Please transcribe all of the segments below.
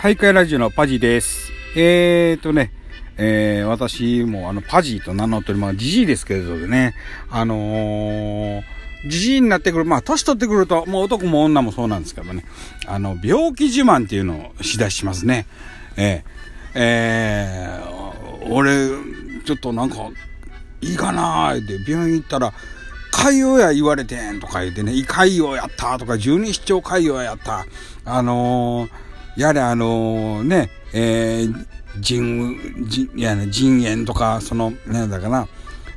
徘徊ラジオのパジです。えーとね、えー、私もあの、パジーと名乗ってる、まあ、じじいですけれどね、あのー、じじいになってくる、まあ、年取ってくると、もう男も女もそうなんですけどね、あの、病気自慢っていうのをしだしますね。えー、えー、俺、ちょっとなんか、いいかなーって病院行ったら、海洋や言われてんとか言ってね、胃潰瘍やったとか、十二指腸潰瘍やった。あのーやはりあのね、えー、腎、腎、いやね、腎炎とか、その、なんだかな、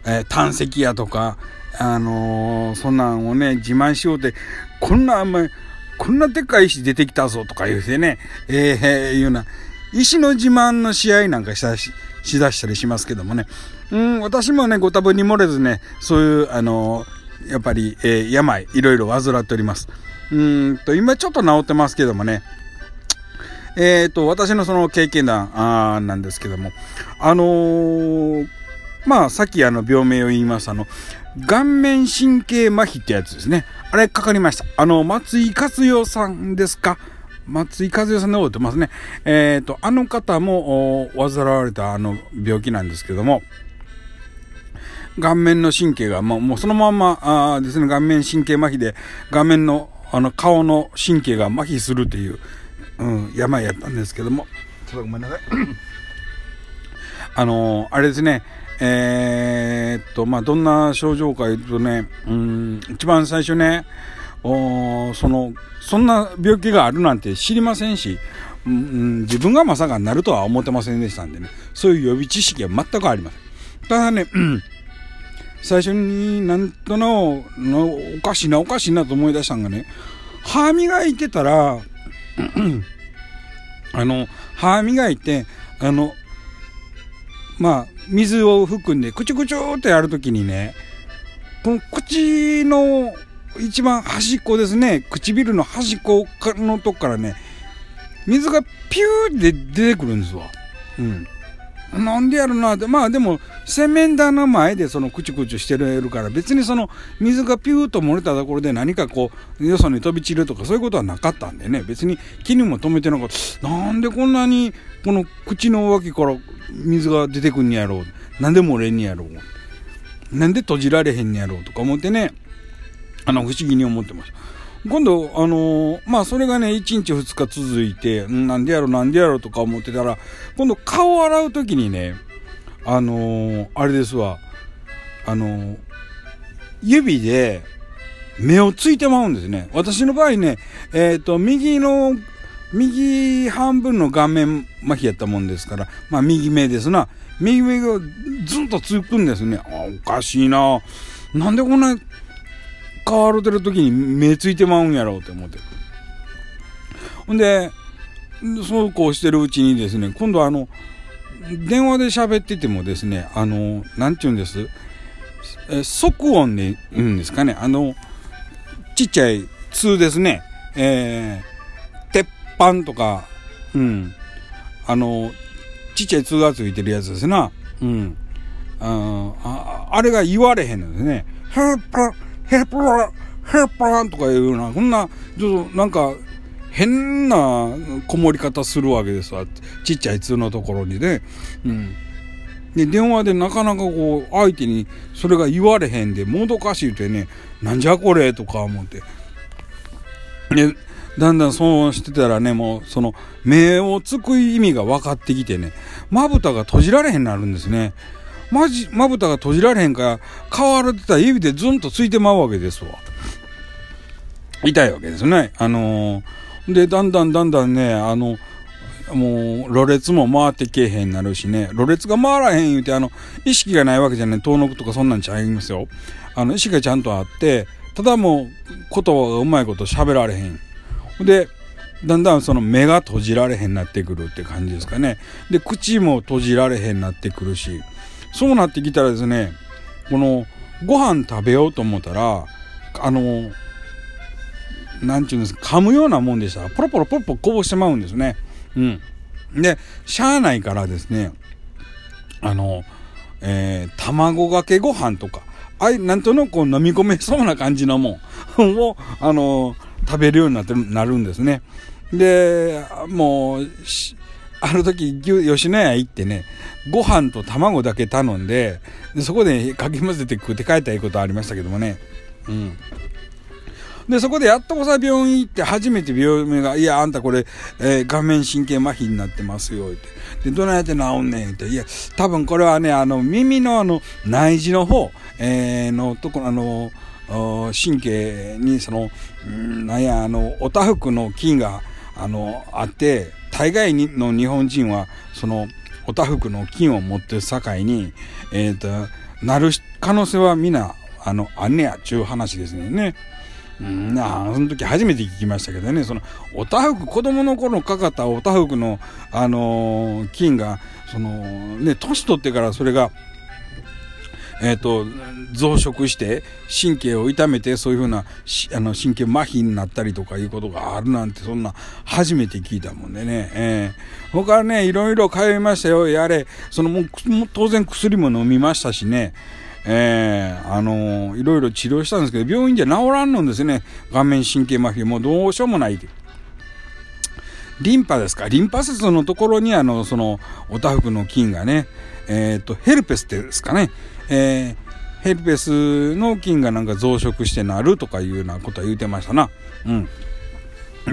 えー、胆石やとか、あのー、そんなんをね、自慢しようって、こんな、あんまりこんなでっかい石出てきたぞとか言うてね、えー、いうような、石の自慢の試合なんかしたし、しだしたりしますけどもね。うん、私もね、ご多分に漏れずね、そういう、あのー、やっぱり、えー、病、いろいろ患っております。うんと、今ちょっと治ってますけどもね、えっ、ー、と、私のその経験談あなんですけども、あのー、まあ、さっきあの病名を言います、あの、顔面神経麻痺ってやつですね。あれかかりました。あの、松井勝代さんですか？松井和代さんで覚えてますね。えっ、ー、と、あの方も患われたあの病気なんですけども、顔面の神経がもうもうそのまんまあですね、顔面神経麻痺で顔面のあの顔の神経が麻痺するという、うん、病やったんですけども、ちょっとごめんなさい。あの、あれですね、えー、っと、まあ、どんな症状か言うとね、うん、一番最初ね、おその、そんな病気があるなんて知りませんし、うん、自分がまさかなるとは思ってませんでしたんでね、そういう予備知識は全くありません。ただね、うん、最初になんとのおかしいなおかしいなと思い出したんがね、歯磨いてたら、あの、歯磨いて、あの、まあ、水を含んで、くちゅくちゅってやるときにね、この口の一番端っこですね、唇の端っこのとこからね、水がピューって出てくるんですわ。うん。なんでやるなって、まあでも、洗面台の前でそのクチュクチュしてるから、別にその水がピューと漏れたところで何かこう、よそに飛び散るとかそういうことはなかったんでね、別に気にも留めてなかった。なんでこんなにこの口の脇から水が出てくんやろう。なんで漏れんやろう。なんで閉じられへんやろうとか思ってね、あの、不思議に思ってました。今度、あのー、まあ、それがね、1日2日続いて、んなんでやろ、なんでやろとか思ってたら、今度顔洗うときにね、あのー、あれですわ、あのー、指で目をついてまうんですね。私の場合ね、えっ、と、右の、右半分の顔面麻痺やったもんですから、まあ、右目ですな。右目がずっとつくんですね。あ、おかしいな。なんでこんな変わるてる時に目ついてまうんやろうって思って。ほんで、そうこうしてるうちにですね、今度あの、電話で喋っててもですね、あの、なんて言うんです、え即音で言うんですかね、あの、ちっちゃい通ですね、えー、鉄板とか、うん、あの、ちっちゃい通がついてるやつですな、うん、ああれが言われへんのですね、ヘッパヘッパヘッパンとかいうような、こんな、ちょっとなんか、変なこもり方するわけですわ。ちっちゃい通のところにね。うん。で、電話でなかなかこう、相手にそれが言われへんで、もどかしいてね、なんじゃこれとか思って。で、だんだんそうしてたらね、もう、その、目をつく意味が分かってきてね、まぶたが閉じられへんなるんですね。まじ、まぶたが閉じられへんから、変われてた指でズンとついてまうわけですわ。痛いわけですね。あのー、で、だんだんだんだんね、あの、もう、ろれつも回ってけえへんなるしね、ろれつが回らへん言うて、あの、意識がないわけじゃない、遠のくとかそんなんちゃいますよ。あの、意識がちゃんとあって、ただもう、言葉がうまいこと喋られへん。で、だんだんその目が閉じられへんなってくるって感じですかね。で、口も閉じられへんなってくるし、そうなってきたらですね、この、ご飯食べようと思ったら、あの、なんちゅうんですか、噛むようなもんでしたら、ポロポロポロポロこぼしてまうんですね。うん。で、しゃあないからですね、あの、えー、卵かけご飯とか、あい、なんとなく飲み込めそうな感じのもん を、あの、食べるようになってなるんですね。で、もう、ある時、吉野家行ってね、ご飯と卵だけ頼んで、でそこでかき混ぜて食って帰ったいことありましたけどもね。うん。で、そこでやっとこさ病院行って初めて病院が、いや、あんたこれ、えー、顔面神経麻痺になってますよ、って。で、どないやって治んねん、って。いや、多分これはね、あの、耳のあの、内耳の方、えー、のところ、あの、神経に、その、んなんや、あの、おたふくの菌が、あの、あって、大概の日本人は、その、おたふくの菌を持ってる境に、えっ、ー、と、なる可能性はみんな、あの、あんねや、ちゅう話ですね。うん、なあ、その時初めて聞きましたけどね、その、おたふく、子供の頃かかったおたふくの、あのー、菌が、その、ね、年取ってからそれが、えっ、ー、と、増殖して神経を痛めてそういうふうなあの神経麻痺になったりとかいうことがあるなんてそんな初めて聞いたもんでね。えー、他ね、いろいろ通いましたよ。やれ、そのもう当然薬も飲みましたしね。えー、あのー、いろいろ治療したんですけど、病院じゃ治らんのんですね。顔面神経麻痺。もうどうしようもない。リンパですか？リンパ節のところにあの、その、おたふくの菌がね、えっ、ー、と、ヘルペスってですかね？えー、ヘルペスの菌がなんか増殖してなるとかいうようなことは言うてましたな。うん。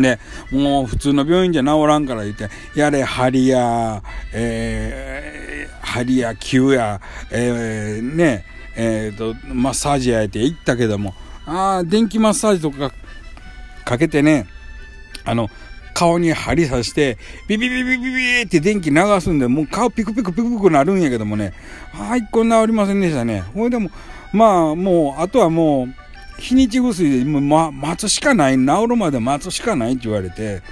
で、もう普通の病院じゃ治らんから言って、やれ、針や、えー、針や球や、えー、ね、えー、と、マッサージやって行ったけども、ああ、電気マッサージとかかけてね、あの、顔に針刺して、ビビビビビビって電気流すんで、もう顔ピクピクピクピクなるんやけどもね、はい、こん治りませんでしたね。ほいでも、まあ、もう、あとはもう、日にち薬で、ま、待つしかない、治るまで待つしかないって言われて、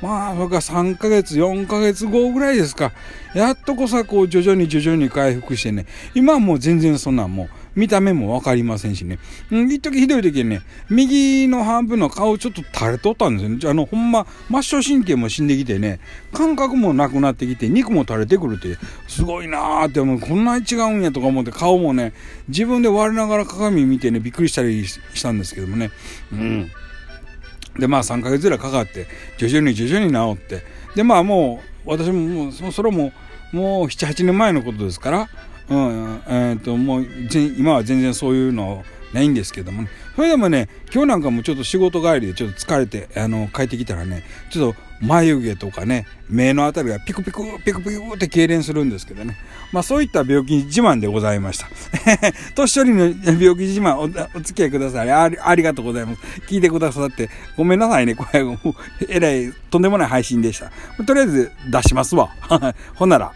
まあ、それか3ヶ月、4ヶ月後ぐらいですか。やっとこさ、こう、徐々に徐々に回復してね。今はもう全然そんなんもう、見た目もわかりませんしね。うん、一時ひどい時にね、右の半分の顔ちょっと垂れとったんですよね。あの、ほんま、末梢神経も死んできてね、感覚もなくなってきて、肉も垂れてくるって、すごいなーって、もうこんなに違うんやとか思って、顔もね、自分で割れながら鏡見てね、びっくりしたりしたんですけどもね。うん。で、まあ3ヶ月ぐらいかかって、徐々に徐々に治って、で、まあもう、私ももう、それも、もう7、8年前のことですから、うん、えー、っと、もう、今は全然そういうのないんですけどもね。それでもね、今日なんかもちょっと仕事帰りでちょっと疲れて、あの、帰ってきたらね、ちょっと眉毛とかね、目のあたりがピクピク、ピクピクって痙攣するんですけどね。まあそういった病気自慢でございました。年寄りの病気自慢おお付き合いくださいあり。ありがとうございます。聞いてくださって、ごめんなさいね。これ、えらい、とんでもない配信でした。とりあえず出しますわ。ほんなら。